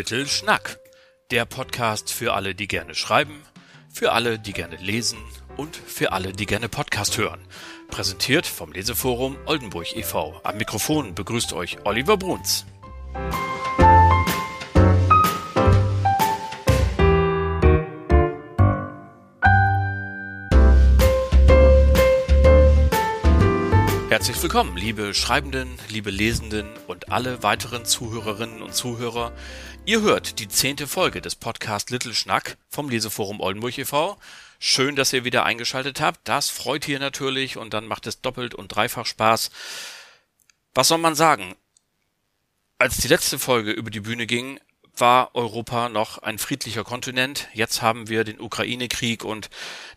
Little Schnack. Der Podcast für alle, die gerne schreiben, für alle, die gerne lesen und für alle, die gerne Podcast hören. Präsentiert vom Leseforum Oldenburg e.V. Am Mikrofon begrüßt euch Oliver Bruns. Herzlich willkommen, liebe Schreibenden, liebe Lesenden und alle weiteren Zuhörerinnen und Zuhörer. Ihr hört die zehnte Folge des Podcast Little Schnack vom Leseforum Oldenburg e.V. Schön, dass ihr wieder eingeschaltet habt. Das freut hier natürlich und dann macht es doppelt und dreifach Spaß. Was soll man sagen? Als die letzte Folge über die Bühne ging, war Europa noch ein friedlicher Kontinent. Jetzt haben wir den Ukraine-Krieg und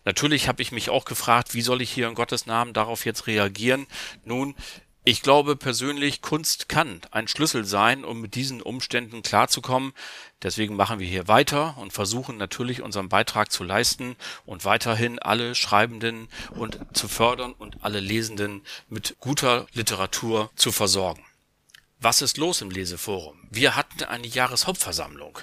natürlich habe ich mich auch gefragt, wie soll ich hier in Gottes Namen darauf jetzt reagieren? Nun, ich glaube persönlich, Kunst kann ein Schlüssel sein, um mit diesen Umständen klarzukommen. Deswegen machen wir hier weiter und versuchen natürlich unseren Beitrag zu leisten und weiterhin alle Schreibenden und zu fördern und alle Lesenden mit guter Literatur zu versorgen. Was ist los im Leseforum? Wir hatten eine Jahreshauptversammlung.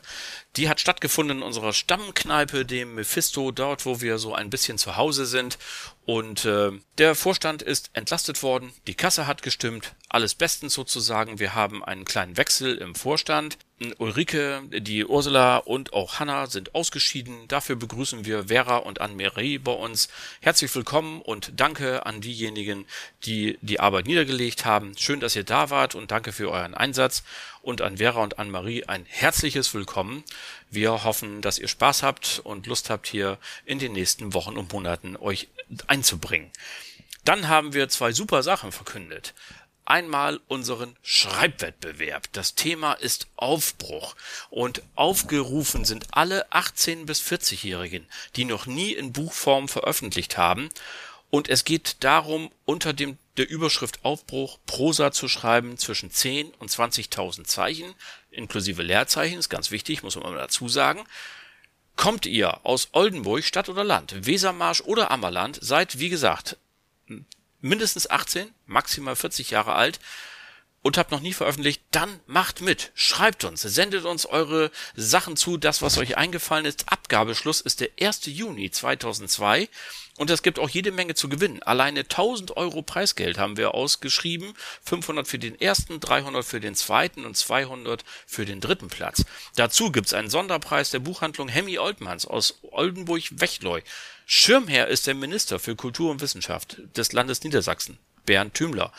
Die hat stattgefunden in unserer Stammkneipe, dem Mephisto, dort, wo wir so ein bisschen zu Hause sind. Und äh, der Vorstand ist entlastet worden, die Kasse hat gestimmt, alles bestens sozusagen. Wir haben einen kleinen Wechsel im Vorstand. Ulrike, die Ursula und auch Hanna sind ausgeschieden. Dafür begrüßen wir Vera und Anne-Marie bei uns. Herzlich willkommen und danke an diejenigen, die die Arbeit niedergelegt haben. Schön, dass ihr da wart und danke für euren Einsatz. Und an Vera und Anne-Marie ein herzliches Willkommen. Wir hoffen, dass ihr Spaß habt und Lust habt, hier in den nächsten Wochen und Monaten euch einzubringen. Dann haben wir zwei super Sachen verkündet einmal unseren Schreibwettbewerb. Das Thema ist Aufbruch und aufgerufen sind alle 18 bis 40-Jährigen, die noch nie in Buchform veröffentlicht haben. Und es geht darum, unter dem der Überschrift Aufbruch Prosa zu schreiben zwischen 10 und 20.000 Zeichen, inklusive Leerzeichen, ist ganz wichtig, muss man mal dazu sagen. Kommt ihr aus Oldenburg, Stadt oder Land, Wesermarsch oder Ammerland, seid, wie gesagt, mindestens 18, maximal 40 Jahre alt und habt noch nie veröffentlicht, dann macht mit. Schreibt uns, sendet uns eure Sachen zu, das, was euch eingefallen ist. Abgabeschluss ist der 1. Juni 2002 und es gibt auch jede Menge zu gewinnen. Alleine 1000 Euro Preisgeld haben wir ausgeschrieben. 500 für den ersten, 300 für den zweiten und 200 für den dritten Platz. Dazu gibt's einen Sonderpreis der Buchhandlung Hemmy Oltmanns aus Oldenburg-Wechleu. Schirmherr ist der Minister für Kultur und Wissenschaft des Landes Niedersachsen, Bernd Thümler.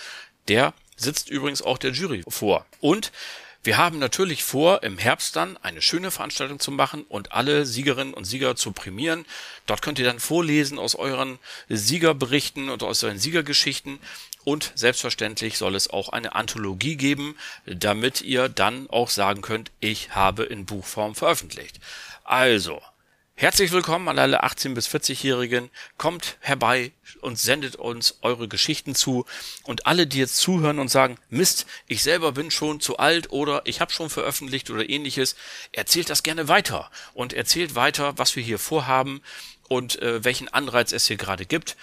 Der sitzt übrigens auch der Jury vor. Und wir haben natürlich vor, im Herbst dann eine schöne Veranstaltung zu machen und alle Siegerinnen und Sieger zu prämieren. Dort könnt ihr dann vorlesen aus euren Siegerberichten und aus euren Siegergeschichten. Und selbstverständlich soll es auch eine Anthologie geben, damit ihr dann auch sagen könnt, ich habe in Buchform veröffentlicht. Also, Herzlich willkommen an alle 18 bis 40-Jährigen. Kommt herbei und sendet uns eure Geschichten zu. Und alle, die jetzt zuhören und sagen, Mist, ich selber bin schon zu alt oder ich habe schon veröffentlicht oder ähnliches, erzählt das gerne weiter und erzählt weiter, was wir hier vorhaben und äh, welchen Anreiz es hier gerade gibt.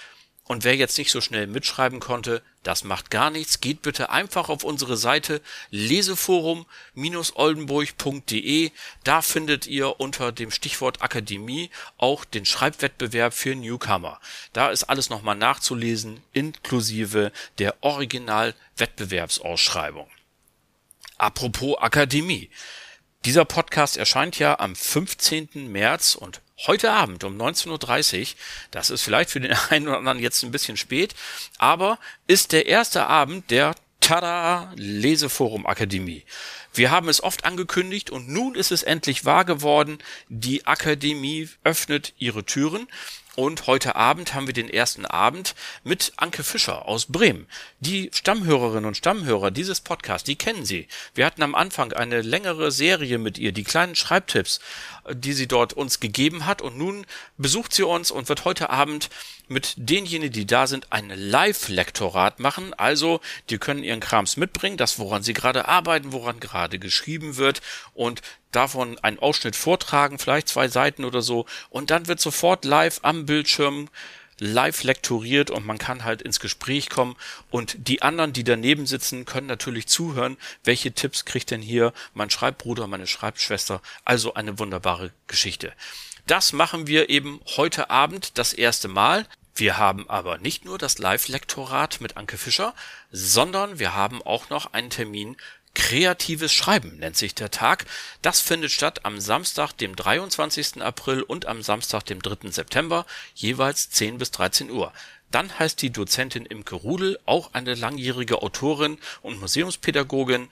Und wer jetzt nicht so schnell mitschreiben konnte, das macht gar nichts. Geht bitte einfach auf unsere Seite leseforum-oldenburg.de. Da findet ihr unter dem Stichwort Akademie auch den Schreibwettbewerb für Newcomer. Da ist alles nochmal nachzulesen, inklusive der Original-Wettbewerbsausschreibung. Apropos Akademie. Dieser Podcast erscheint ja am 15. März und heute Abend um 19.30 Uhr, das ist vielleicht für den einen oder anderen jetzt ein bisschen spät, aber ist der erste Abend der Tada Leseforum Akademie. Wir haben es oft angekündigt und nun ist es endlich wahr geworden. Die Akademie öffnet ihre Türen und heute Abend haben wir den ersten Abend mit Anke Fischer aus Bremen. Die Stammhörerinnen und Stammhörer dieses Podcasts, die kennen sie. Wir hatten am Anfang eine längere Serie mit ihr, die kleinen Schreibtipps, die sie dort uns gegeben hat. Und nun besucht sie uns und wird heute Abend mit denjenigen, die da sind, ein Live-Lektorat machen. Also, die können ihren Krams mitbringen, das, woran sie gerade arbeiten, woran gerade geschrieben wird. Und davon einen Ausschnitt vortragen, vielleicht zwei Seiten oder so, und dann wird sofort live am Bildschirm live lektoriert und man kann halt ins Gespräch kommen und die anderen, die daneben sitzen, können natürlich zuhören, welche Tipps kriegt denn hier mein Schreibbruder, meine Schreibschwester. Also eine wunderbare Geschichte. Das machen wir eben heute Abend das erste Mal. Wir haben aber nicht nur das Live-Lektorat mit Anke Fischer, sondern wir haben auch noch einen Termin Kreatives Schreiben nennt sich der Tag. Das findet statt am Samstag, dem 23. April und am Samstag, dem 3. September, jeweils 10 bis 13 Uhr. Dann heißt die Dozentin Imke Rudel, auch eine langjährige Autorin und Museumspädagogin,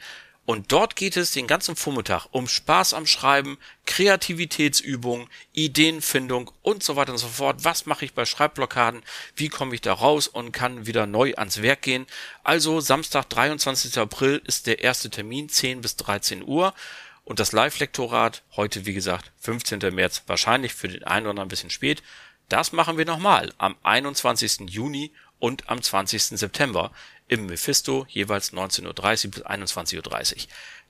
und dort geht es den ganzen Vormittag um Spaß am Schreiben, Kreativitätsübungen, Ideenfindung und so weiter und so fort. Was mache ich bei Schreibblockaden? Wie komme ich da raus und kann wieder neu ans Werk gehen? Also Samstag, 23. April ist der erste Termin, 10 bis 13 Uhr. Und das Live-Lektorat, heute wie gesagt, 15. März, wahrscheinlich für den einen oder anderen ein bisschen spät. Das machen wir nochmal am 21. Juni und am 20. September im Mephisto jeweils 19.30 bis 21.30 Uhr.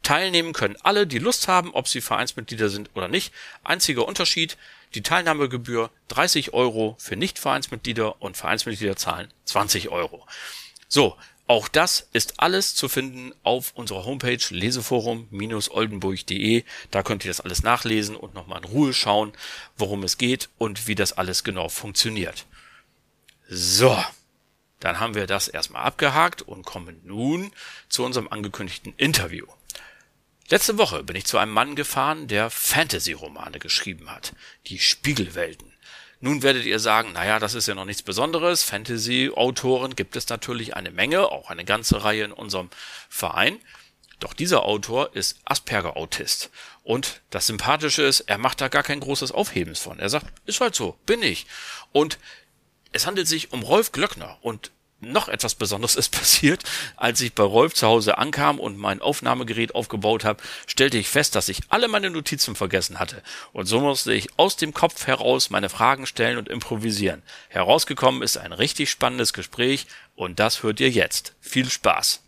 Teilnehmen können alle, die Lust haben, ob sie Vereinsmitglieder sind oder nicht. Einziger Unterschied, die Teilnahmegebühr 30 Euro für Nicht-Vereinsmitglieder und Vereinsmitglieder zahlen 20 Euro. So, auch das ist alles zu finden auf unserer Homepage leseforum-oldenburg.de. Da könnt ihr das alles nachlesen und nochmal in Ruhe schauen, worum es geht und wie das alles genau funktioniert. So, dann haben wir das erstmal abgehakt und kommen nun zu unserem angekündigten Interview. Letzte Woche bin ich zu einem Mann gefahren, der Fantasy-Romane geschrieben hat. Die Spiegelwelten. Nun werdet ihr sagen, naja, das ist ja noch nichts Besonderes. Fantasy-Autoren gibt es natürlich eine Menge, auch eine ganze Reihe in unserem Verein. Doch dieser Autor ist Asperger-Autist. Und das Sympathische ist, er macht da gar kein großes Aufhebens von. Er sagt, ist halt so, bin ich. Und es handelt sich um Rolf Glöckner und noch etwas Besonderes ist passiert. Als ich bei Rolf zu Hause ankam und mein Aufnahmegerät aufgebaut habe, stellte ich fest, dass ich alle meine Notizen vergessen hatte. Und so musste ich aus dem Kopf heraus meine Fragen stellen und improvisieren. Herausgekommen ist ein richtig spannendes Gespräch und das hört ihr jetzt. Viel Spaß!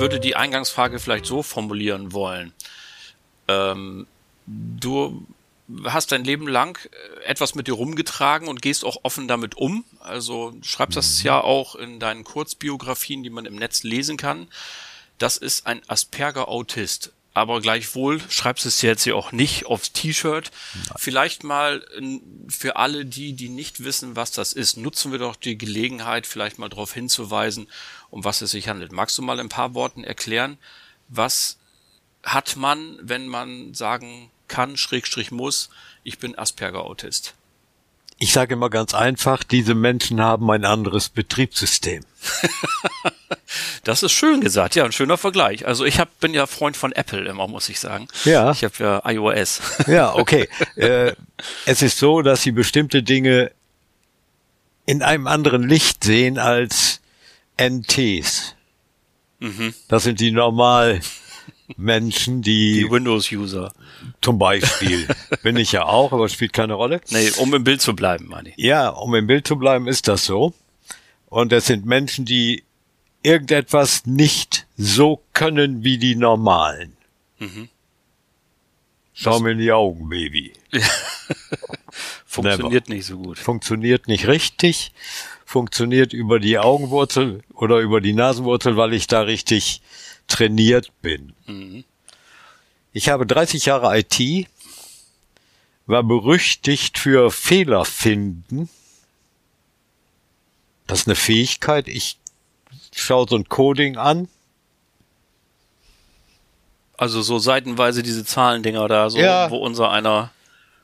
Würde die Eingangsfrage vielleicht so formulieren wollen. Ähm, du hast dein Leben lang äh, etwas mit dir rumgetragen und gehst auch offen damit um. Also schreibst mhm. das ja auch in deinen Kurzbiografien, die man im Netz lesen kann. Das ist ein Asperger-Autist. Aber gleichwohl schreibst es jetzt hier auch nicht aufs T-Shirt. Vielleicht mal für alle die, die nicht wissen, was das ist, nutzen wir doch die Gelegenheit, vielleicht mal darauf hinzuweisen um was es sich handelt. Magst du mal in ein paar Worten erklären, was hat man, wenn man sagen kann, Schrägstrich muss, ich bin Asperger-Autist? Ich sage immer ganz einfach, diese Menschen haben ein anderes Betriebssystem. das ist schön gesagt, ja, ein schöner Vergleich. Also ich hab, bin ja Freund von Apple immer, muss ich sagen. Ja. Ich habe ja iOS. ja, okay. äh, es ist so, dass sie bestimmte Dinge in einem anderen Licht sehen als NTs. Mhm. Das sind die normal Menschen, die. Die Windows-User. Zum Beispiel. Bin ich ja auch, aber spielt keine Rolle. Nee, um im Bild zu bleiben, meine ich. Ja, um im Bild zu bleiben, ist das so. Und es sind Menschen, die irgendetwas nicht so können wie die normalen. Mhm. Schau mir in die Augen, Baby. Funktioniert Never. nicht so gut. Funktioniert nicht richtig funktioniert über die Augenwurzel oder über die Nasenwurzel, weil ich da richtig trainiert bin. Mhm. Ich habe 30 Jahre IT, war berüchtigt für Fehler finden. Das ist eine Fähigkeit. Ich schaue so ein Coding an. Also so seitenweise diese Zahlendinger da, so, ja. wo unser einer.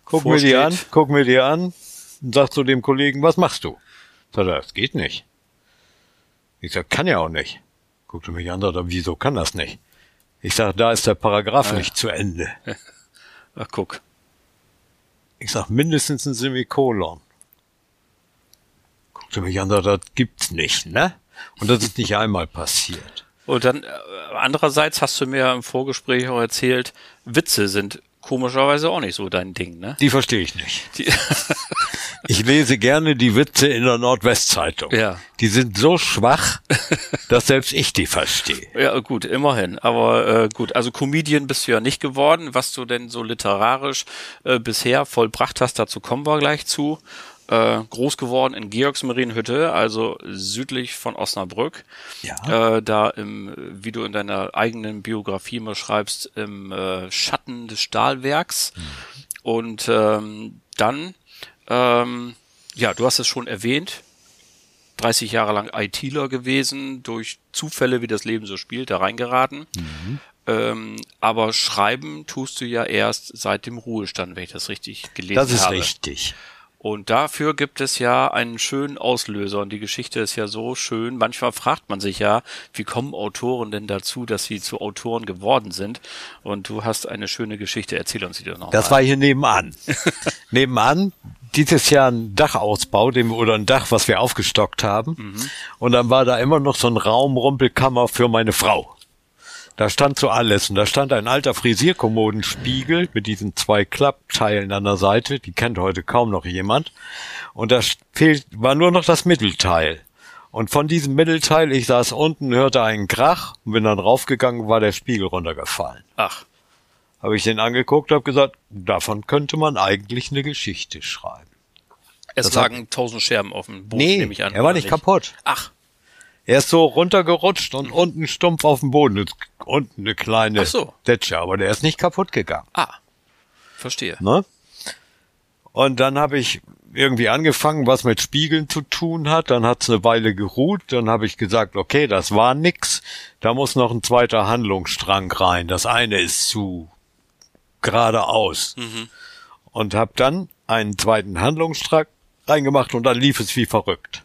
Guck vorsteht. mir die an, guck mir die an und sag zu dem Kollegen, was machst du? Sagt er, das geht nicht. Ich sag, kann ja auch nicht. Guckte mich an, sagt er, wieso kann das nicht? Ich sag, da ist der Paragraph ah, nicht zu Ende. Ach, guck. Ich sag, mindestens ein Semikolon. Guckte mich an, sagt, das gibt's nicht, ne? Und das ist nicht einmal passiert. Und dann, äh, andererseits hast du mir im Vorgespräch auch erzählt, Witze sind komischerweise auch nicht so dein Ding, ne? Die verstehe ich nicht. Ich lese gerne die Witze in der Nordwestzeitung. Ja. Die sind so schwach, dass selbst ich die verstehe. Ja, gut, immerhin. Aber äh, gut, also Comedian bist du ja nicht geworden. Was du denn so literarisch äh, bisher vollbracht hast, dazu kommen wir gleich zu. Äh, groß geworden in Georgsmarienhütte, also südlich von Osnabrück. Ja. Äh, da im, wie du in deiner eigenen Biografie mal schreibst, im äh, Schatten des Stahlwerks. Und ähm, dann, ähm, ja, du hast es schon erwähnt, 30 Jahre lang ITler gewesen, durch Zufälle, wie das Leben so spielt, da reingeraten. Ähm, aber schreiben tust du ja erst seit dem Ruhestand, wenn ich das richtig gelesen Das ist habe. richtig. Und dafür gibt es ja einen schönen Auslöser. Und die Geschichte ist ja so schön. Manchmal fragt man sich ja, wie kommen Autoren denn dazu, dass sie zu Autoren geworden sind? Und du hast eine schöne Geschichte. Erzähl uns die doch noch. Das war hier nebenan. nebenan dieses Jahr ein Dachausbau, dem, oder ein Dach, was wir aufgestockt haben. Und dann war da immer noch so ein Raumrumpelkammer für meine Frau. Da stand so alles. Und da stand ein alter Frisierkommodenspiegel mit diesen zwei Klappteilen an der Seite. Die kennt heute kaum noch jemand. Und da fehlt, war nur noch das Mittelteil. Und von diesem Mittelteil, ich saß unten, hörte einen Krach und bin dann raufgegangen, war der Spiegel runtergefallen Ach, habe ich den angeguckt, habe gesagt, davon könnte man eigentlich eine Geschichte schreiben. es Das lagen tausend Scherben auf dem Boden, nehme ich an. er war oder nicht kaputt. Ach, Er ist so runtergerutscht und unten stumpf auf dem Boden. Ist Unten eine kleine Ach so. Detsche, aber der ist nicht kaputt gegangen. ah, verstehe. Ne? Und dann habe ich irgendwie angefangen, was mit Spiegeln zu tun hat. Dann hat's eine Weile geruht. Dann habe ich gesagt, okay, das war nix. Da muss noch ein zweiter Handlungsstrang rein. Das eine ist zu geradeaus. Und habe dann einen zweiten Handlungsstrang reingemacht und dann lief es wie verrückt.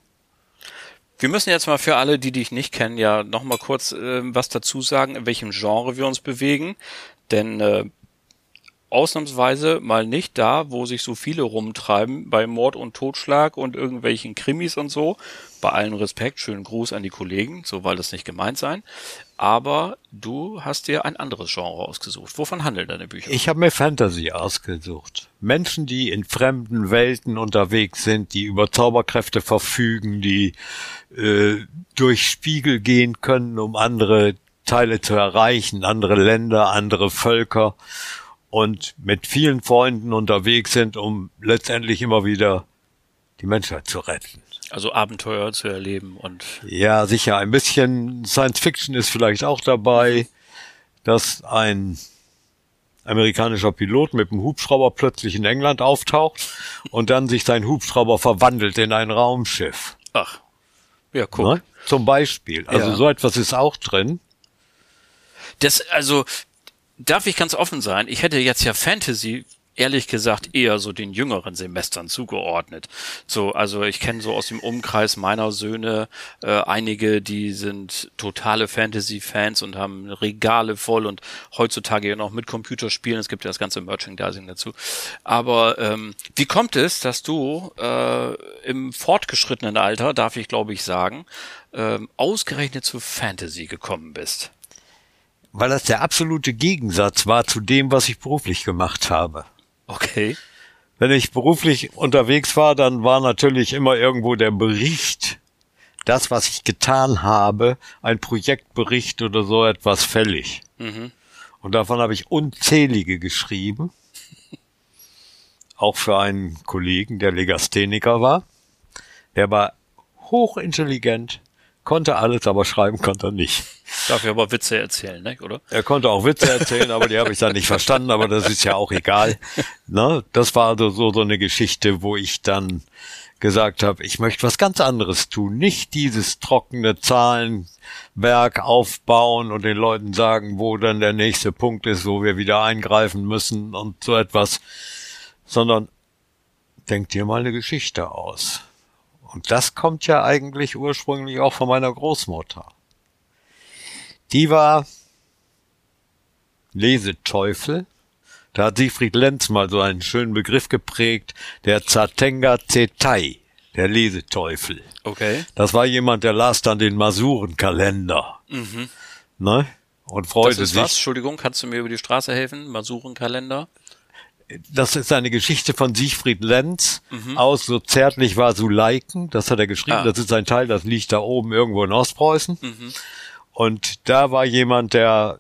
Wir müssen jetzt mal für alle, die dich nicht kennen, ja noch mal kurz äh, was dazu sagen, in welchem Genre wir uns bewegen. Denn äh, ausnahmsweise mal nicht da, wo sich so viele rumtreiben, bei Mord und Totschlag und irgendwelchen Krimis und so. Bei allem Respekt, schönen Gruß an die Kollegen, so soll das nicht gemeint sein. Aber du hast dir ein anderes Genre ausgesucht. Wovon handeln deine Bücher? Ich habe mir Fantasy ausgesucht. Menschen, die in fremden Welten unterwegs sind, die über Zauberkräfte verfügen, die äh, durch Spiegel gehen können, um andere Teile zu erreichen, andere Länder, andere Völker und mit vielen Freunden unterwegs sind, um letztendlich immer wieder die Menschheit zu retten. Also Abenteuer zu erleben und Ja, sicher. Ein bisschen Science Fiction ist vielleicht auch dabei, dass ein amerikanischer Pilot mit dem Hubschrauber plötzlich in England auftaucht und dann sich sein Hubschrauber verwandelt in ein Raumschiff. ach, ja, guck. Ne? Zum Beispiel. Also Ja. so etwas ist auch drin. Das, also, darf ich ganz offen sein, ich hätte jetzt ja Fantasy, ehrlich gesagt, eher so den jüngeren Semestern zugeordnet. So, also ich kenne so aus dem Umkreis meiner Söhne äh, einige, die sind totale Fantasy-Fans und haben Regale voll und heutzutage ja noch mit Computerspielen, es gibt ja das ganze Merchandising dazu. Aber ähm, wie kommt es, dass du äh, im fortgeschrittenen Alter, darf ich glaube ich sagen, ähm, ausgerechnet zu Fantasy gekommen bist? Weil das der absolute Gegensatz war zu dem, was ich beruflich gemacht habe. Okay. Wenn ich beruflich unterwegs war, dann war natürlich immer irgendwo der Bericht, das, was ich getan habe, ein Projektbericht oder so etwas fällig. Und davon habe ich unzählige geschrieben. Auch für einen Kollegen, der Legastheniker war. Der war hochintelligent, konnte alles, aber schreiben konnte er nicht. Dafür aber Witze erzählen, ne? oder? Er konnte auch Witze erzählen, aber die habe ich dann nicht verstanden, aber das ist ja auch egal. Ne? Das war so, so, so eine Geschichte, wo ich dann gesagt habe, ich möchte was ganz anderes tun. Nicht dieses trockene Zahlenwerk aufbauen und den Leuten sagen, wo dann der nächste Punkt ist, wo wir wieder eingreifen müssen und so etwas, sondern denk dir mal eine Geschichte aus. Und das kommt ja eigentlich ursprünglich auch von meiner Großmutter. Die war Leseteufel. Da hat Siegfried Lenz mal so einen schönen Begriff geprägt, der Zatenga Zetai, der Leseteufel. Okay. Das war jemand, der las dann den Masurenkalender. Ne? Und Das freute ist sich. was? Entschuldigung, kannst du mir über die Straße helfen? Masurenkalender? Das ist eine Geschichte von Siegfried Lenz Mhm. aus So zärtlich war Suleiken. Das hat er geschrieben. Ah. Das ist ein Teil, das liegt da oben irgendwo in Ostpreußen. Mhm. Und da war jemand, der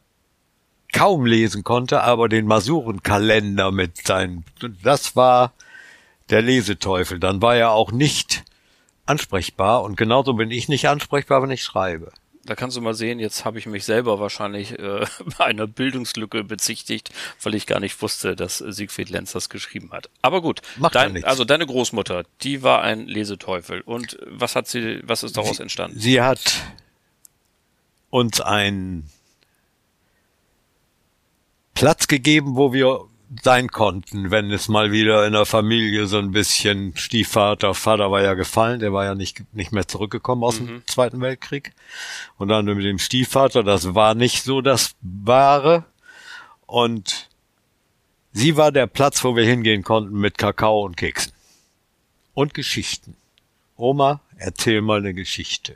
kaum lesen konnte, aber den Masurenkalender mit seinen, das war der Leseteufel. Dann war er auch nicht ansprechbar und genauso bin ich nicht ansprechbar, wenn ich schreibe. Da kannst du mal sehen, jetzt habe ich mich selber wahrscheinlich äh, einer Bildungslücke bezichtigt, weil ich gar nicht wusste, dass Siegfried Lenz das geschrieben hat. Aber gut, Macht dein, also deine Großmutter, die war ein Leseteufel. Und was hat sie, was ist daraus entstanden? Sie hat uns einen Platz gegeben, wo wir sein konnten, wenn es mal wieder in der Familie so ein bisschen Stiefvater, Vater war ja gefallen, der war ja nicht, nicht mehr zurückgekommen aus dem Zweiten Weltkrieg. Und dann mit dem Stiefvater, das war nicht so das Wahre. Und sie war der Platz, wo wir hingehen konnten mit Kakao und Keksen. Und Geschichten. Oma, erzähl mal eine Geschichte.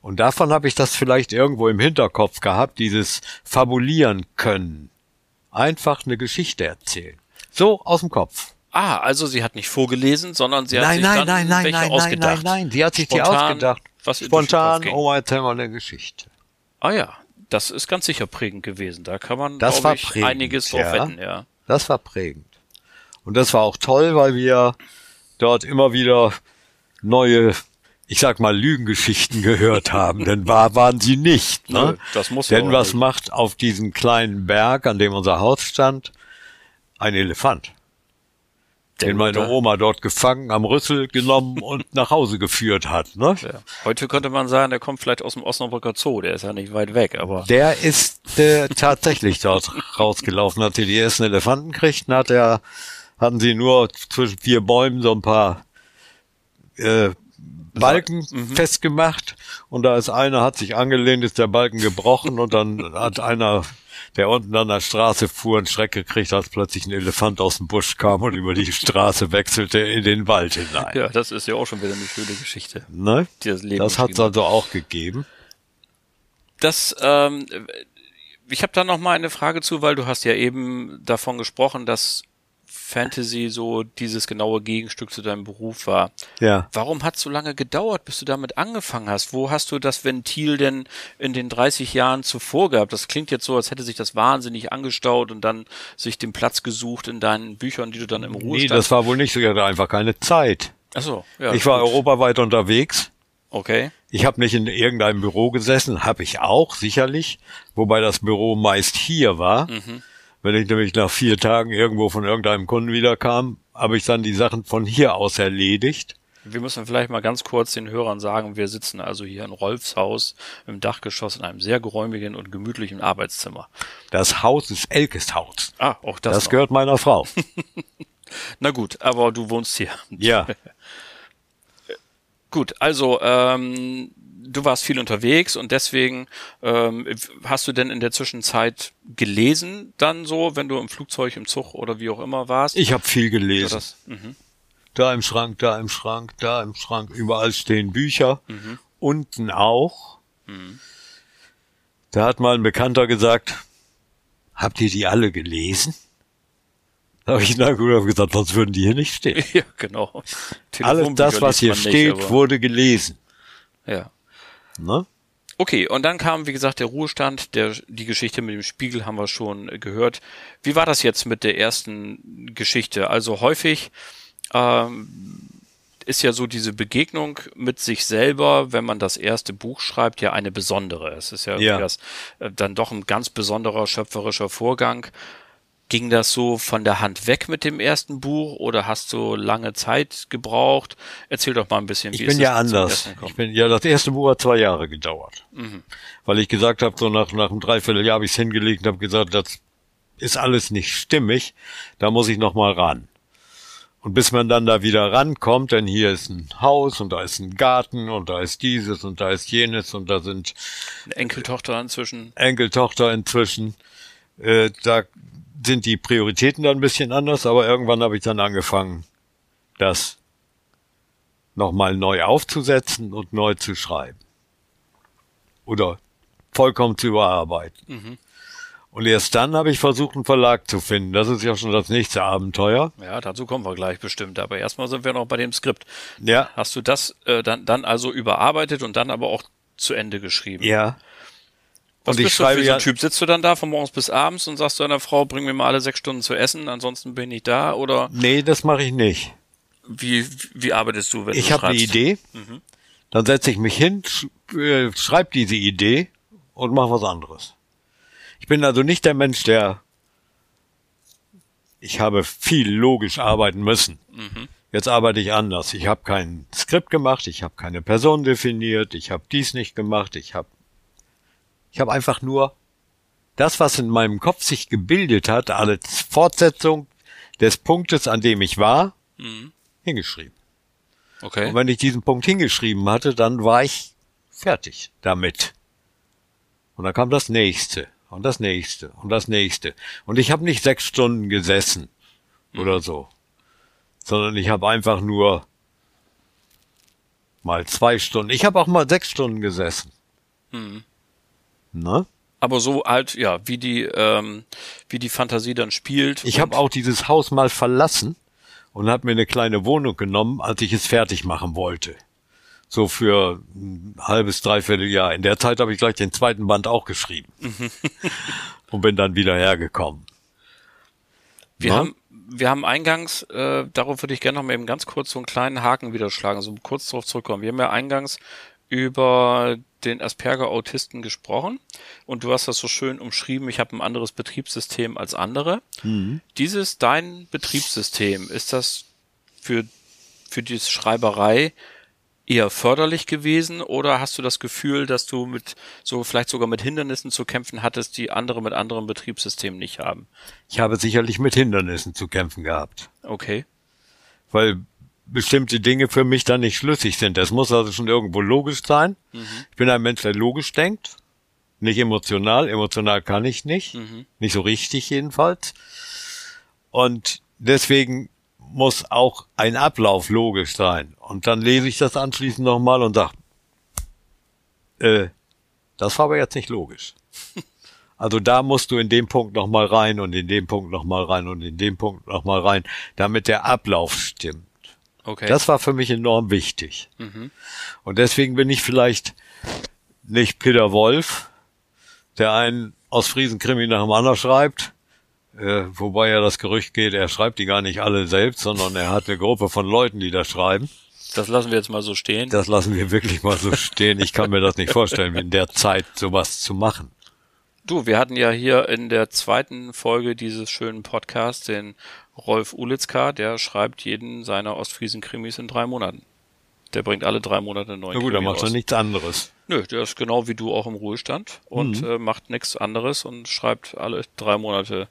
Und davon habe ich das vielleicht irgendwo im Hinterkopf gehabt, dieses Fabulieren können. Einfach eine Geschichte erzählen. So aus dem Kopf. Ah, also sie hat nicht vorgelesen, sondern sie hat Nein, sich nein, dann nein, nein, welche nein, nein, ausgedacht. nein, nein. Sie hat sich die Spontan, ausgedacht. Was Spontan. Oma, erzähl mal eine Geschichte. Ah ja, das ist ganz sicher prägend gewesen. Da kann man, Das war ich, prägend, einiges drauf ja. wetten, ja. Das war prägend. Und das war auch toll, weil wir dort immer wieder neue, ich sag mal, Lügengeschichten gehört haben. Denn wahr waren sie nicht. Nö, Ne? das muss Denn was nicht. macht auf diesem kleinen Berg, an dem unser Haus stand, ein Elefant? Den meine Oma dort gefangen, am Rüssel genommen und nach Hause geführt hat. Ne? Ja. Heute könnte man sagen, der kommt vielleicht aus dem Osnabrücker Zoo, der ist ja nicht weit weg, aber Der ist äh, tatsächlich dort rausgelaufen. Sie die ersten Elefanten kriegten, hat er, hatten sie nur zwischen vier Bäumen so ein paar äh, Balken festgemacht und da ist einer, hat sich angelehnt, ist der Balken gebrochen und dann hat einer, der unten an der Straße fuhr, einen Schreck gekriegt, als plötzlich ein Elefant aus dem Busch kam und über die Straße wechselte in den Wald hinein. ja, das ist ja auch schon wieder eine schöne Geschichte. Ne? Das Das hat es also auch gegeben. Das, ähm, ich habe da noch mal eine Frage zu, weil du hast ja eben davon gesprochen, dass Fantasy so dieses genaue Gegenstück zu deinem Beruf war. Ja. Warum hat es so lange gedauert, bis du damit angefangen hast? Wo hast du das Ventil denn in den 30 Jahren zuvor gehabt? Das klingt jetzt so, als hätte sich das wahnsinnig angestaut und dann sich den Platz gesucht in deinen Büchern, die du dann im Nee, Ruhestand... das war wohl nicht so, ich hatte einfach keine Zeit. Ach so, ja. ich war gut. europaweit unterwegs. Okay. Ich habe nicht in irgendeinem Büro gesessen, habe ich auch sicherlich, wobei das Büro meist hier war. Wenn ich nämlich nach vier Tagen irgendwo von irgendeinem Kunden wiederkam, habe ich dann die Sachen von hier aus erledigt. Wir müssen vielleicht mal ganz kurz den Hörern sagen, wir sitzen also hier in Rolfs Haus im Dachgeschoss in einem sehr geräumigen und gemütlichen Arbeitszimmer. Das Haus ist Elkes Haus. Ah, auch das. Das, noch. gehört meiner Frau. Na gut, aber du wohnst hier. ja. Gut, also ähm, du warst viel unterwegs und deswegen ähm, hast du denn in der Zwischenzeit gelesen dann so, wenn du im Flugzeug, im Zug oder wie auch immer warst? Ich habe viel gelesen. das, mhm. Da im Schrank, da im Schrank, da im Schrank, überall stehen Bücher. Unten auch. Da hat mal ein Bekannter gesagt, habt ihr die alle gelesen? Da habe ich na gut hab gesagt, sonst würden die hier nicht stehen. Ja, genau. Alles das, was hier steht, nicht, wurde gelesen. Ja. Ne? Okay, und dann kam, wie gesagt, der Ruhestand, der, die Geschichte mit dem Spiegel haben wir schon gehört. Wie war das jetzt mit der ersten Geschichte? Also häufig ähm, ist ja so diese Begegnung mit sich selber, wenn man das erste Buch schreibt, ja eine besondere. Es ist ja, Ja. Das, äh, dann doch ein ganz besonderer schöpferischer Vorgang. Ging das so von der Hand weg mit dem ersten Buch oder hast du lange Zeit gebraucht? Erzähl doch mal ein bisschen, Ich wie bin ist ja anders. Ich bin, ja, das erste Buch hat zwei Jahre gedauert. Mhm. Weil ich gesagt habe, so nach, nach einem Dreivierteljahr habe ich es hingelegt und habe gesagt, das ist alles nicht stimmig, da muss ich noch mal ran. Und bis man dann da wieder rankommt, denn hier ist ein Haus und da ist ein Garten und da ist dieses und da ist jenes und da sind Enkeltochter inzwischen. Enkeltochter inzwischen. Äh, da sind die Prioritäten dann ein bisschen anders, aber irgendwann habe ich dann angefangen, das nochmal neu aufzusetzen und neu zu schreiben. Oder vollkommen zu überarbeiten. Und erst dann habe ich versucht, einen Verlag zu finden. Das ist ja schon das nächste Abenteuer. Ja, dazu kommen wir gleich bestimmt. Aber erstmal sind wir noch bei dem Skript. Ja. Hast du das äh, dann, dann also überarbeitet und dann aber auch zu Ende geschrieben? Ja. Was und ich bist du schreibe für so ja- ein Typ? Sitzt du dann da von morgens bis abends und sagst deiner Frau, bring mir mal alle sechs Stunden zu essen, ansonsten bin ich da? Oder Nee, das mache ich nicht. wie, wie arbeitest du, wenn Ich du habe eine? Idee, dann setze ich mich hin, äh, schreibe diese Idee und mache was anderes. Ich bin also nicht der Mensch, der ich habe viel logisch arbeiten müssen. Jetzt arbeite ich anders. Ich habe kein Skript gemacht, ich habe keine Person definiert, ich habe dies nicht gemacht, ich habe ich habe einfach nur das, was in meinem Kopf sich gebildet hat, als Fortsetzung des Punktes, an dem ich war, hingeschrieben. Okay. Und wenn ich diesen Punkt hingeschrieben hatte, dann war ich fertig damit. Und dann kam das nächste und das nächste und das nächste. Und ich habe nicht sechs Stunden gesessen oder so, sondern ich habe einfach nur mal zwei Stunden. Ich habe auch mal sechs Stunden gesessen. Ne? Aber so halt, ja, wie die, ähm, wie die Fantasie dann spielt. Ich habe auch dieses Haus mal verlassen und habe mir eine kleine Wohnung genommen, als ich es fertig machen wollte. So für ein halbes, dreiviertel Jahr. In der Zeit habe ich gleich den zweiten Band auch geschrieben. und bin dann wieder hergekommen. Wir Na? haben, wir haben eingangs, äh, darauf würde ich gerne noch mal eben ganz kurz so einen kleinen Haken wieder schlagen, so kurz darauf zurückkommen. Wir haben ja eingangs über den Asperger-Autisten gesprochen und du hast das so schön umschrieben, ich habe ein anderes Betriebssystem als andere. Dieses, dein Betriebssystem, ist das für, für die Schreiberei eher förderlich gewesen oder hast du das Gefühl, dass du mit so vielleicht sogar mit Hindernissen zu kämpfen hattest, die andere mit anderen Betriebssystemen nicht haben? Ich habe sicherlich mit Hindernissen zu kämpfen gehabt, Okay. weil bestimmte Dinge für mich dann nicht schlüssig sind. Es muss also schon irgendwo logisch sein. Ich bin ein Mensch, der logisch denkt, nicht emotional. Emotional kann ich nicht, nicht so richtig jedenfalls. Und deswegen muss auch ein Ablauf logisch sein. Und dann lese ich das anschließend nochmal und sage, äh, das war aber jetzt nicht logisch. Also da musst du in dem Punkt nochmal rein und in dem Punkt nochmal rein und in dem Punkt nochmal rein, damit der Ablauf stimmt. Okay. Das war für mich enorm wichtig. Und deswegen bin ich vielleicht nicht Peter Wolf, der einen aus Friesenkrimi nach dem anderen schreibt, äh, wobei ja das Gerücht geht, er schreibt die gar nicht alle selbst, sondern er hat eine Gruppe von Leuten, die das schreiben. das lassen wir jetzt mal so stehen. Das lassen wir wirklich mal so stehen. Ich kann mir das nicht vorstellen, in der Zeit sowas zu machen. Du, wir hatten ja hier in der zweiten Folge dieses schönen Podcasts den Rolf Ulitzka, der schreibt jeden seiner Ostfriesen-Krimis in drei Monaten. Der bringt alle drei Monate einen neuen Na gut, Krimi macht er raus. nichts anderes. Nö, der ist genau wie du auch im Ruhestand und Mhm. äh, macht nichts anderes und schreibt alle drei Monate.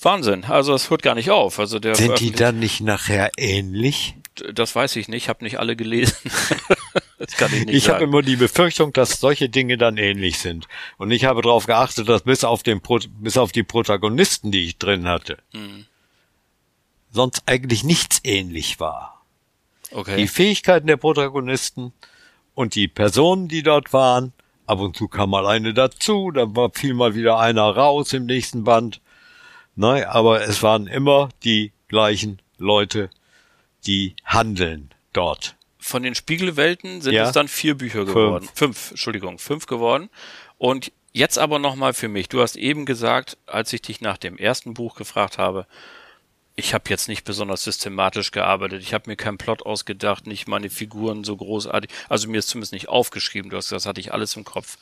Wahnsinn. Also es hört gar nicht auf. Also der Sind die dann nicht nachher ähnlich? Das weiß ich nicht, habe nicht alle gelesen. das kann ich nicht Ich habe immer die Befürchtung, dass solche Dinge dann ähnlich sind. Und ich habe darauf geachtet, dass bis auf, den Pro bis auf die Protagonisten, die ich drin hatte, Hm. sonst eigentlich nichts ähnlich war. Die okay. Fähigkeiten der Protagonisten und die Personen, die dort waren, ab und zu kam mal eine dazu, dann war fiel mal wieder einer raus im nächsten Band. Nein, aber es waren immer die gleichen Leute, die handeln dort. Von den Spiegelwelten sind Ja. es dann vier Bücher Fünf. geworden. Fünf, Entschuldigung, fünf geworden. Und jetzt aber nochmal für mich. Du hast eben gesagt, als ich dich nach dem ersten Buch gefragt habe, ich habe jetzt nicht besonders systematisch gearbeitet. Ich habe mir keinen Plot ausgedacht, nicht meine Figuren so großartig. Also mir ist zumindest nicht aufgeschrieben. Du hast gesagt, das hatte ich alles im Kopf.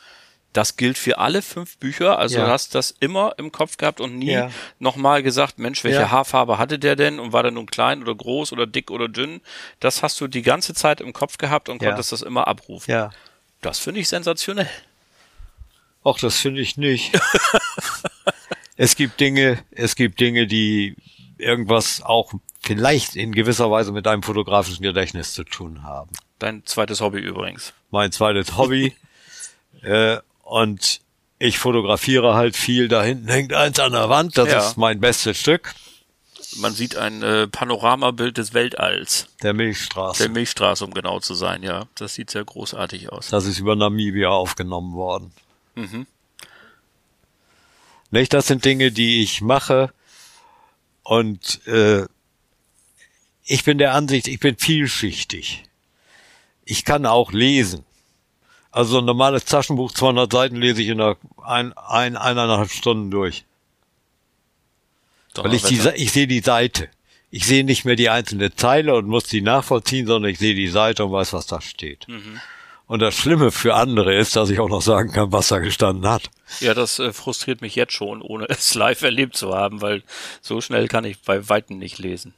Das gilt für alle fünf Bücher. Also Ja. du hast das immer im Kopf gehabt und nie Ja. nochmal gesagt, Mensch, welche Ja. Haarfarbe hatte der denn und war der nun klein oder groß oder dick oder dünn? Das hast du die ganze Zeit im Kopf gehabt und konntest das immer abrufen. Ja. Das finde ich sensationell. Ach, das finde ich nicht. es gibt Dinge, es gibt Dinge, die irgendwas auch vielleicht in gewisser Weise mit einem fotografischen Gedächtnis zu tun haben. Dein zweites Hobby übrigens. Mein zweites Hobby. äh, und ich fotografiere halt viel. Da hinten hängt eins an der Wand. Das Ja. ist mein bestes Stück. Man sieht ein äh, Panoramabild des Weltalls. Der Milchstraße. Der Milchstraße, um genau zu sein, ja. Das sieht sehr großartig aus. das ist über Namibia aufgenommen worden. Nicht? Das sind Dinge, die ich mache und äh, ich bin der Ansicht, ich bin vielschichtig. Ich kann auch lesen. Also ein normales Taschenbuch, 200 Seiten lese ich in einer, ein, ein, eineinhalb Stunden durch. Weil ich, die, ich sehe die Seite. Ich sehe nicht mehr die einzelne Zeile und muss die nachvollziehen, sondern ich sehe die Seite und weiß, was da steht. Mhm. Und das Schlimme für andere ist, dass ich auch noch sagen kann, was da gestanden hat. Ja, das äh, frustriert mich jetzt schon, ohne es live erlebt zu haben, weil so schnell kann ich bei Weitem nicht lesen.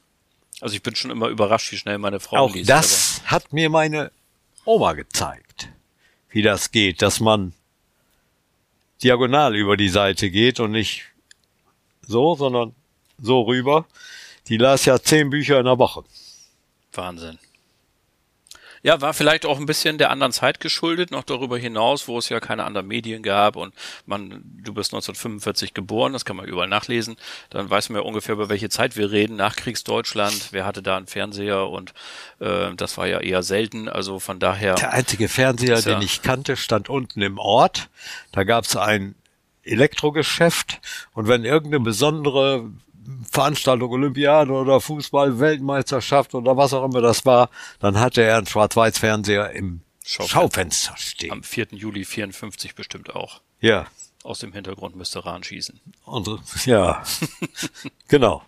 Also ich bin schon immer überrascht, wie schnell meine Frau auch liest. Das aber. hat mir meine Oma gezeigt, wie das geht, dass man diagonal über die Seite geht und nicht so, sondern so rüber. Die las ja zehn Bücher in der Woche. Wahnsinn. Ja, war vielleicht auch ein bisschen der anderen Zeit geschuldet, noch darüber hinaus, wo es ja keine anderen Medien gab und man, du bist 1945 geboren, das kann man überall nachlesen, dann weiß man ja ungefähr, über welche Zeit wir reden, Nachkriegsdeutschland, wer hatte da einen Fernseher und äh, das war ja eher selten, also von daher. Der einzige Fernseher, den ich kannte, stand unten im Ort, da gab's ein Elektrogeschäft und wenn irgendeine besondere Veranstaltung, Olympiade oder Fußball, Weltmeisterschaft oder was auch immer das war, dann hatte er einen Schwarz-Weiß-Fernseher im Schaufenster. Schaufenster stehen. Am 4. Juli 54 bestimmt auch. Ja. Aus dem Hintergrund müsste Rahn schießen. Und, ja, genau.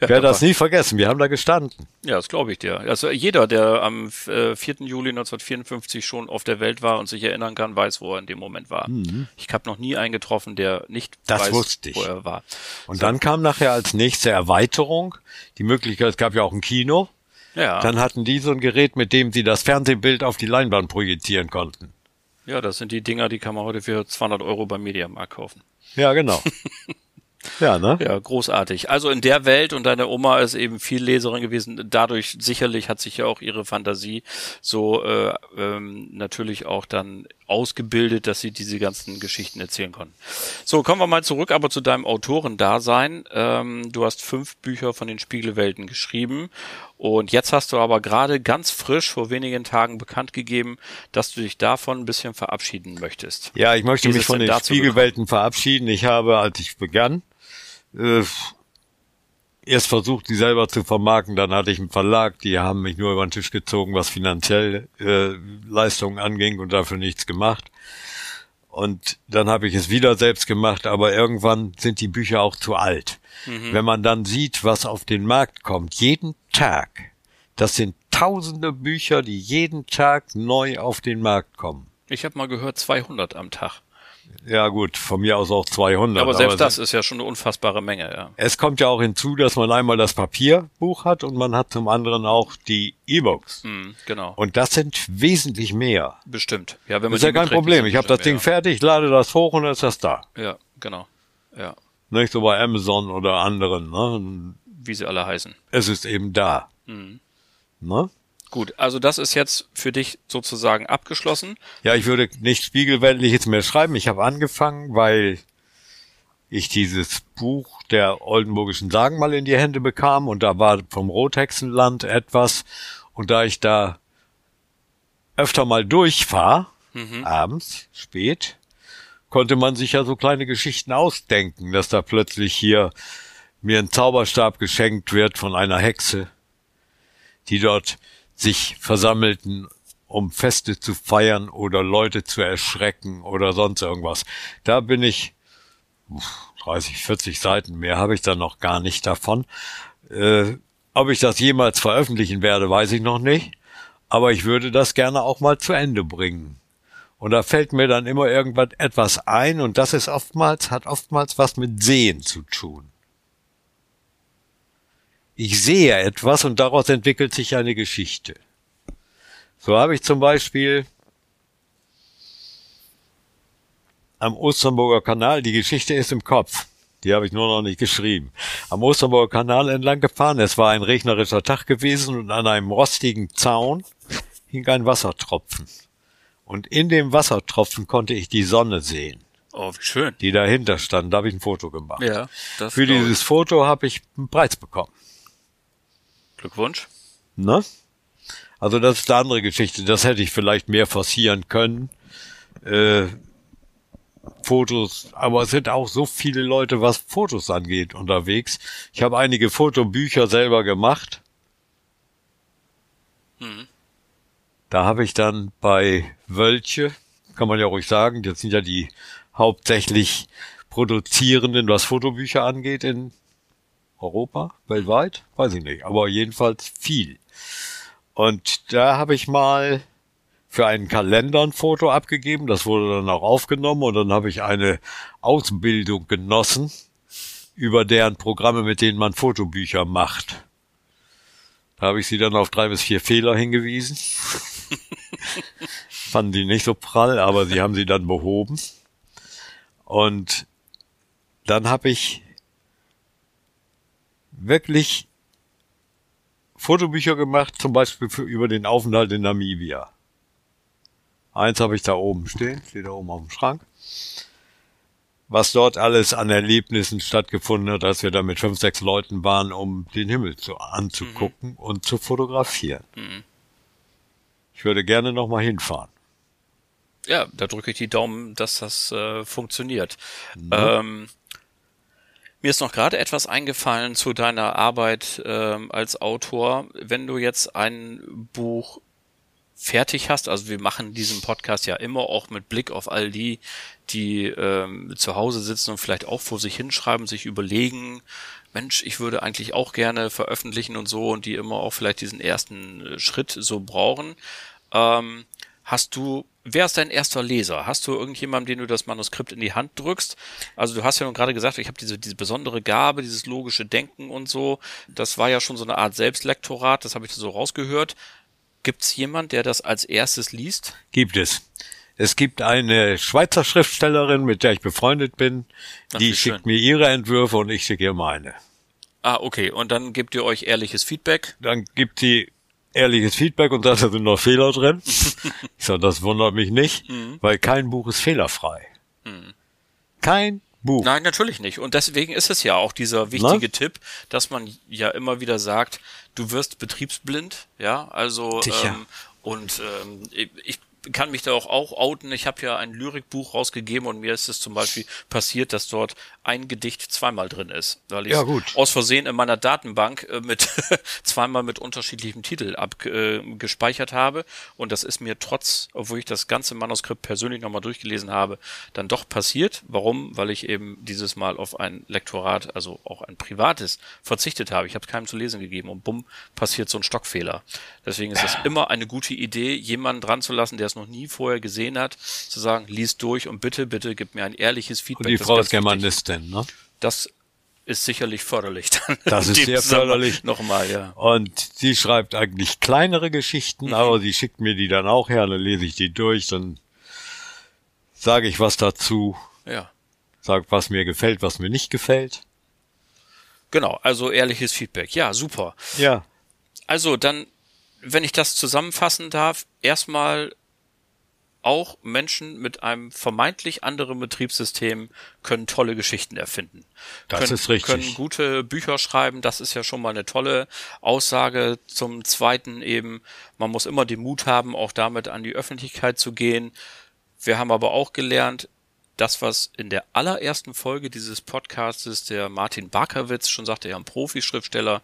Ja, werde das nie vergessen. Wir haben da gestanden. Ja, das glaube ich dir. Also jeder, der am 4. Äh, Juli 1954 schon auf der Welt war und sich erinnern kann, weiß, wo er in dem Moment war. Mhm. Ich habe noch nie einen getroffen, der nicht das weiß, wusste ich. wo er war. Und so. dann kam nachher als nächste Erweiterung die Möglichkeit, es gab ja auch ein Kino. Ja. Dann hatten die so ein Gerät, mit dem sie das Fernsehbild auf die Leinwand projizieren konnten. Ja, das sind die Dinger, die kann man heute für 200 Euro beim Mediamarkt kaufen. Ja, genau. Ja, ne? Ja, großartig. Also in der Welt und deine Oma ist eben viel Leserin gewesen. Dadurch sicherlich hat sich ja auch ihre Fantasie so äh, ähm, natürlich auch dann ausgebildet, dass sie diese ganzen Geschichten erzählen konnten. So, kommen wir mal zurück aber zu deinem Autorendasein. Ähm, du hast fünf Bücher von den Spiegelwelten geschrieben und jetzt hast du aber gerade ganz frisch vor wenigen Tagen bekannt gegeben, dass du dich davon ein bisschen verabschieden möchtest. Ja, ich möchte mich von den Spiegelwelten gekommen? verabschieden. Ich habe, als ich begann, äh, erst versucht, die selber zu vermarkten, dann hatte ich einen Verlag, die haben mich nur über den Tisch gezogen, was finanziell äh, Leistungen anging und dafür nichts gemacht. Und dann habe ich es wieder selbst gemacht, aber irgendwann sind die Bücher auch zu alt. Mhm. Wenn man dann sieht, was auf den Markt kommt, jeden Tag, das sind tausende Bücher, die jeden Tag neu auf den Markt kommen. Ich habe mal gehört 200 am Tag. Ja gut, von mir aus auch 200. Aber selbst aber das ist ja schon eine unfassbare Menge, ja. Es kommt ja auch hinzu, dass man einmal das Papierbuch hat und man hat zum anderen auch die E-Books. Mm, genau. Und das sind wesentlich mehr. Bestimmt. Ja, wenn man das ist ja kein Problem. Ich habe das Ding mehr. fertig, lade das hoch und dann ist das da. Ja, genau. Ja. Nicht so bei Amazon oder anderen, ne? Wie sie alle heißen. Es ist eben da. Mhm. Ne? Gut, also das ist jetzt für dich sozusagen abgeschlossen. Ja, ich würde nicht spiegelweltliches mehr schreiben. Ich habe angefangen, weil ich dieses Buch der oldenburgischen Sagen mal in die Hände bekam und da war vom Rothexenland etwas und da ich da öfter mal durchfahre, mhm. abends, spät, konnte man sich ja so kleine Geschichten ausdenken, dass da plötzlich hier mir ein Zauberstab geschenkt wird von einer Hexe, die dort sich versammelten, um Feste zu feiern oder Leute zu erschrecken oder sonst irgendwas. Da bin ich 30, 40 Seiten mehr habe ich da noch gar nicht davon. Äh, ob ich das jemals veröffentlichen werde, weiß ich noch nicht. Aber ich würde das gerne auch mal zu Ende bringen. Und da fällt mir dann immer irgendwas etwas ein und das ist oftmals, hat oftmals was mit Sehen zu tun. Ich sehe etwas und daraus entwickelt sich eine Geschichte. So habe ich zum Beispiel am Osternburger Kanal, die Geschichte ist im Kopf. Die habe ich nur noch nicht geschrieben. Am Osternburger Kanal entlang gefahren. Es war ein regnerischer Tag gewesen und an einem rostigen Zaun hing ein Wassertropfen. Und in dem Wassertropfen konnte ich die Sonne sehen. Oh, wie schön. Die dahinter stand. Da habe ich ein Foto gemacht. Ja, das Für dieses Foto habe ich einen Preis bekommen. Glückwunsch. Ne? Also das ist eine andere Geschichte. Das hätte ich vielleicht mehr forcieren können. Äh, Fotos, aber es sind auch so viele Leute, was Fotos angeht, unterwegs. Ich habe einige Fotobücher selber gemacht. Mhm. Da habe ich dann bei Wölche, kann man ja ruhig sagen, das sind ja die hauptsächlich Produzierenden, was Fotobücher angeht in Europa, weltweit, weiß ich nicht, aber jedenfalls viel. Und da habe ich mal für einen Kalender ein Foto abgegeben, das wurde dann auch aufgenommen und dann habe ich eine Ausbildung genossen über deren Programme, mit denen man Fotobücher macht. Da habe ich sie dann auf drei bis vier Fehler hingewiesen. Fanden die nicht so prall, aber sie haben sie dann behoben. Und dann habe ich wirklich Fotobücher gemacht, zum Beispiel für, über den Aufenthalt in Namibia. Eins habe ich da oben stehen, steht da oben auf dem Schrank. Was dort alles an Erlebnissen stattgefunden hat, als wir da mit fünf, sechs Leuten waren, um den Himmel zu, anzugucken mhm. und zu fotografieren. Mhm. Ich würde gerne nochmal hinfahren. Ja, da drücke ich die Daumen, dass das äh, funktioniert. Mhm. Ähm, mir ist noch gerade etwas eingefallen zu deiner Arbeit ähm, als Autor. Wenn du jetzt ein Buch fertig hast, also wir machen diesen Podcast ja immer auch mit Blick auf all die, die ähm, zu Hause sitzen und vielleicht auch vor sich hinschreiben, sich überlegen, Mensch, ich würde eigentlich auch gerne veröffentlichen und so und die immer auch vielleicht diesen ersten äh, Schritt so brauchen. Ähm, Hast du, wer ist dein erster Leser? Hast du irgendjemandem, den du das Manuskript in die Hand drückst? Also du hast ja nun gerade gesagt, ich habe diese, diese besondere Gabe, dieses logische Denken und so. Das war ja schon so eine Art Selbstlektorat, das habe ich so rausgehört. Gibt es jemand, der das als erstes liest? Gibt es. Es gibt eine Schweizer Schriftstellerin, mit der ich befreundet bin. Ach, die schickt schön. mir ihre Entwürfe und ich schicke ihr meine. Ah, okay. Und dann gebt ihr euch ehrliches Feedback? Dann gibt sie ehrliches Feedback und sagt, da sind noch Fehler drin. ich sage, das wundert mich nicht, mhm. weil kein Buch ist fehlerfrei. Mhm. Kein Buch. Nein, natürlich nicht. Und deswegen ist es ja auch dieser wichtige Na? Tipp, dass man ja immer wieder sagt, du wirst betriebsblind, ja, also ähm, und ähm, ich kann mich da auch, auch outen. Ich habe ja ein Lyrikbuch rausgegeben und mir ist es zum Beispiel passiert, dass dort ein Gedicht zweimal drin ist, weil ich ja, aus Versehen in meiner Datenbank äh, mit zweimal mit unterschiedlichem Titel abgespeichert äh, habe und das ist mir trotz, obwohl ich das ganze Manuskript persönlich nochmal durchgelesen habe, dann doch passiert. Warum? Weil ich eben dieses Mal auf ein Lektorat, also auch ein privates, verzichtet habe. Ich habe es keinem zu lesen gegeben und bumm, passiert so ein Stockfehler. Deswegen ist es immer eine gute Idee, jemanden dran zu lassen, der es noch nie vorher gesehen hat, zu sagen, lies durch und bitte, bitte gib mir ein ehrliches Feedback. Und die Frau ist Germanistin, ne? Das ist sicherlich förderlich dann. Das ist sehr förderlich. Nochmal, ja. Und sie schreibt eigentlich kleinere Geschichten, mhm. aber sie schickt mir die dann auch her, dann lese ich die durch, dann sage ich was dazu. Ja. Sag, was mir gefällt, was mir nicht gefällt. Genau, also ehrliches Feedback. Ja, super. Ja. Also dann wenn ich das zusammenfassen darf, erstmal auch Menschen mit einem vermeintlich anderen Betriebssystem können tolle Geschichten erfinden. Das können, ist richtig. Können gute Bücher schreiben. Das ist ja schon mal eine tolle Aussage. Zum Zweiten eben, man muss immer den Mut haben, auch damit an die Öffentlichkeit zu gehen. Wir haben aber auch gelernt, das, was in der allerersten Folge dieses Podcastes der Martin Barkowitz schon sagte, er ein Profi-Schriftsteller,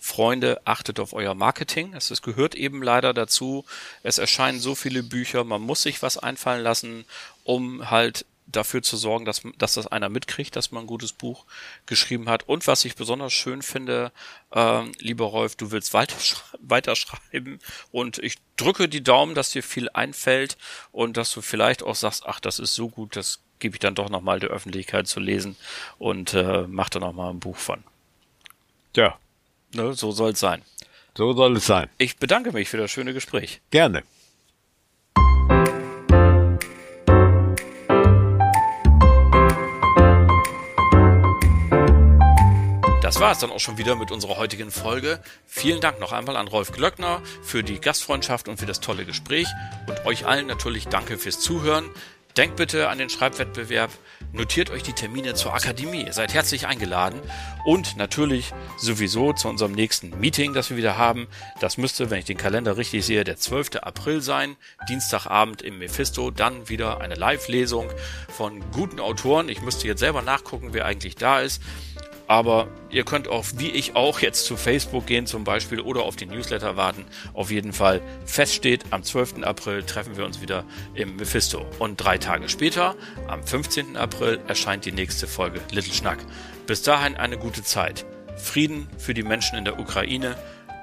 Freunde, achtet auf euer Marketing. Es gehört eben leider dazu. Es erscheinen so viele Bücher, man muss sich was einfallen lassen, um halt dafür zu sorgen, dass, dass das einer mitkriegt, dass man ein gutes Buch geschrieben hat. Und was ich besonders schön finde, äh, lieber Rolf, du willst weiter, weiterschreiben und ich drücke die Daumen, dass dir viel einfällt und dass du vielleicht auch sagst, ach, das ist so gut, das gebe ich dann doch nochmal der Öffentlichkeit zu lesen und äh, mach da nochmal ein Buch von. Ja, Ne, so soll es sein. So soll es sein. Ich bedanke mich für das schöne Gespräch. Gerne. Das war es dann auch schon wieder mit unserer heutigen Folge. Vielen Dank noch einmal an Rolf Glöckner für die Gastfreundschaft und für das tolle Gespräch und euch allen natürlich danke fürs Zuhören. Denkt bitte an den Schreibwettbewerb, notiert euch die Termine zur Akademie, ihr seid herzlich eingeladen und natürlich sowieso zu unserem nächsten Meeting, das wir wieder haben. Das müsste, wenn ich den Kalender richtig sehe, der 12. April sein, Dienstagabend im Mephisto, dann wieder eine Live-Lesung von guten Autoren. Ich müsste jetzt selber nachgucken, wer eigentlich da ist. Aber ihr könnt auch, wie ich auch, jetzt zu Facebook gehen zum Beispiel oder auf den Newsletter warten. Auf jeden Fall feststeht, am 12. April treffen wir uns wieder im Mephisto. Und drei Tage später, am 15. April, erscheint die nächste Folge Little Schnack. Bis dahin eine gute Zeit. Frieden für die Menschen in der Ukraine,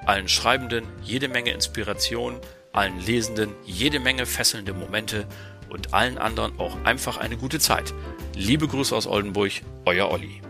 allen Schreibenden jede Menge Inspiration, allen Lesenden jede Menge fesselnde Momente und allen anderen auch einfach eine gute Zeit. Liebe Grüße aus Oldenburg, euer Olli.